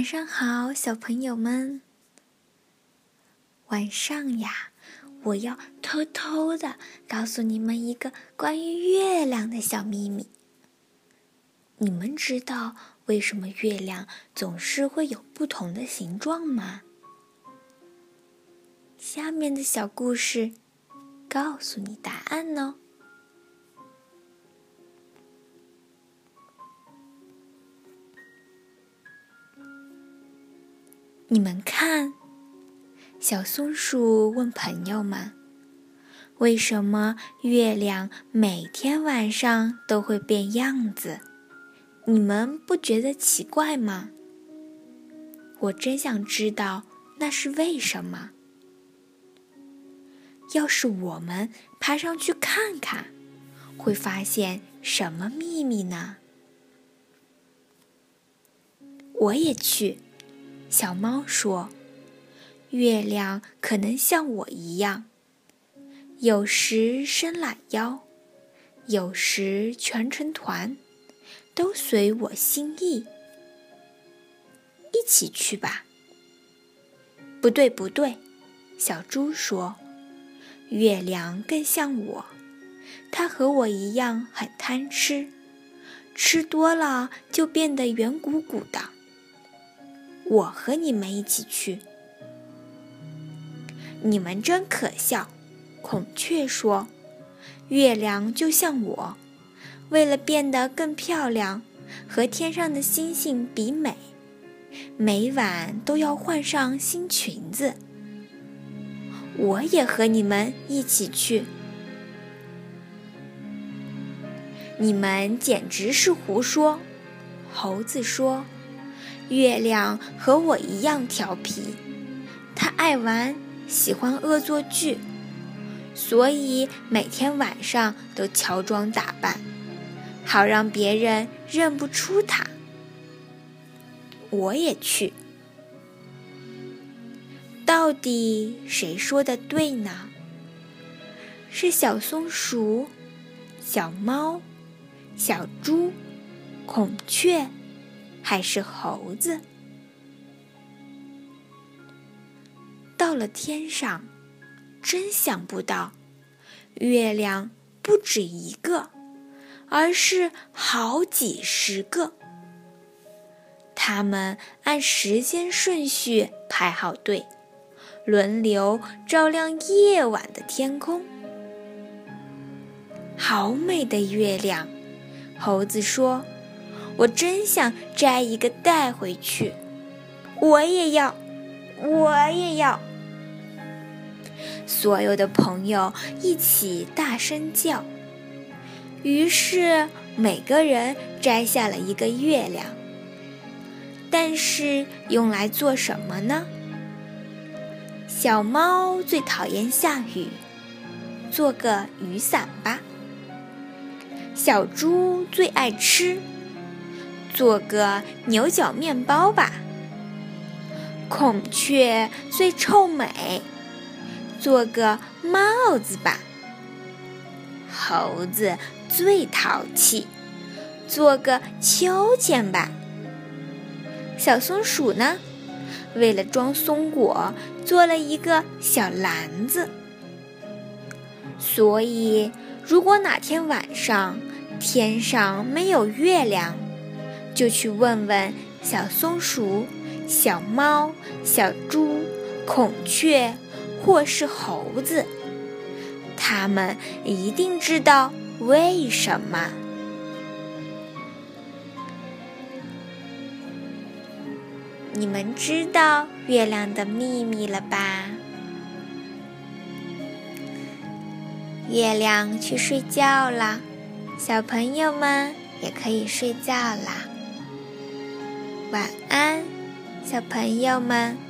晚上好，小朋友们。晚上呀，我要偷偷的告诉你们一个关于月亮的小秘密。你们知道为什么月亮总是会有不同的形状吗？下面的小故事告诉你答案哦。你们看，小松鼠问朋友们：“为什么月亮每天晚上都会变样子？你们不觉得奇怪吗？”我真想知道那是为什么。要是我们爬上去看看，会发现什么秘密呢？我也去。小猫说：“月亮可能像我一样，有时伸懒腰，有时蜷成团，都随我心意。一起去吧。”不对，不对，小猪说：“月亮更像我，它和我一样很贪吃，吃多了就变得圆鼓鼓的。”我和你们一起去。你们真可笑，孔雀说：“月亮就像我，为了变得更漂亮，和天上的星星比美，每晚都要换上新裙子。”我也和你们一起去。你们简直是胡说，猴子说。月亮和我一样调皮，它爱玩，喜欢恶作剧，所以每天晚上都乔装打扮，好让别人认不出它。我也去，到底谁说的对呢？是小松鼠、小猫、小猪、孔雀。还是猴子。到了天上，真想不到，月亮不止一个，而是好几十个。他们按时间顺序排好队，轮流照亮夜晚的天空。好美的月亮，猴子说。我真想摘一个带回去，我也要，我也要。所有的朋友一起大声叫。于是每个人摘下了一个月亮。但是用来做什么呢？小猫最讨厌下雨，做个雨伞吧。小猪最爱吃。做个牛角面包吧。孔雀最臭美，做个帽子吧。猴子最淘气，做个秋千吧。小松鼠呢，为了装松果，做了一个小篮子。所以，如果哪天晚上天上没有月亮，就去问问小松鼠、小猫、小猪、孔雀，或是猴子，他们一定知道为什么。你们知道月亮的秘密了吧？月亮去睡觉啦，小朋友们也可以睡觉啦。晚安，小朋友们。